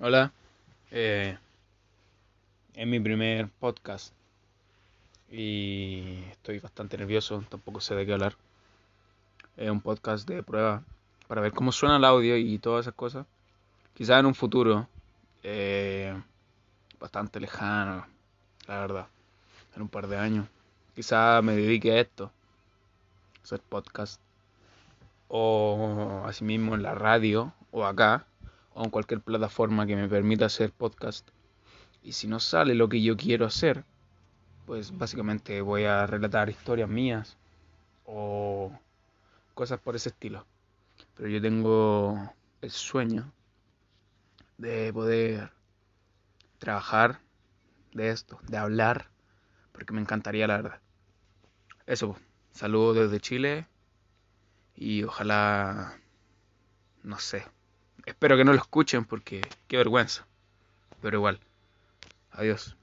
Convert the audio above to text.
Hola, eh, es mi primer podcast y estoy bastante nervioso, tampoco sé de qué hablar. Es un podcast de prueba para ver cómo suena el audio y todas esas cosas. Quizás en un futuro eh, bastante lejano, la verdad, en un par de años. Quizás me dedique a esto, hacer podcast o asimismo en la radio o acá o en cualquier plataforma que me permita hacer podcast. Y si no sale lo que yo quiero hacer, pues básicamente voy a relatar historias mías o cosas por ese estilo. Pero yo tengo el sueño de poder trabajar de esto, de hablar, porque me encantaría la verdad. Eso, saludos desde Chile y ojalá, no sé, espero que no lo escuchen porque qué vergüenza, pero igual, adiós.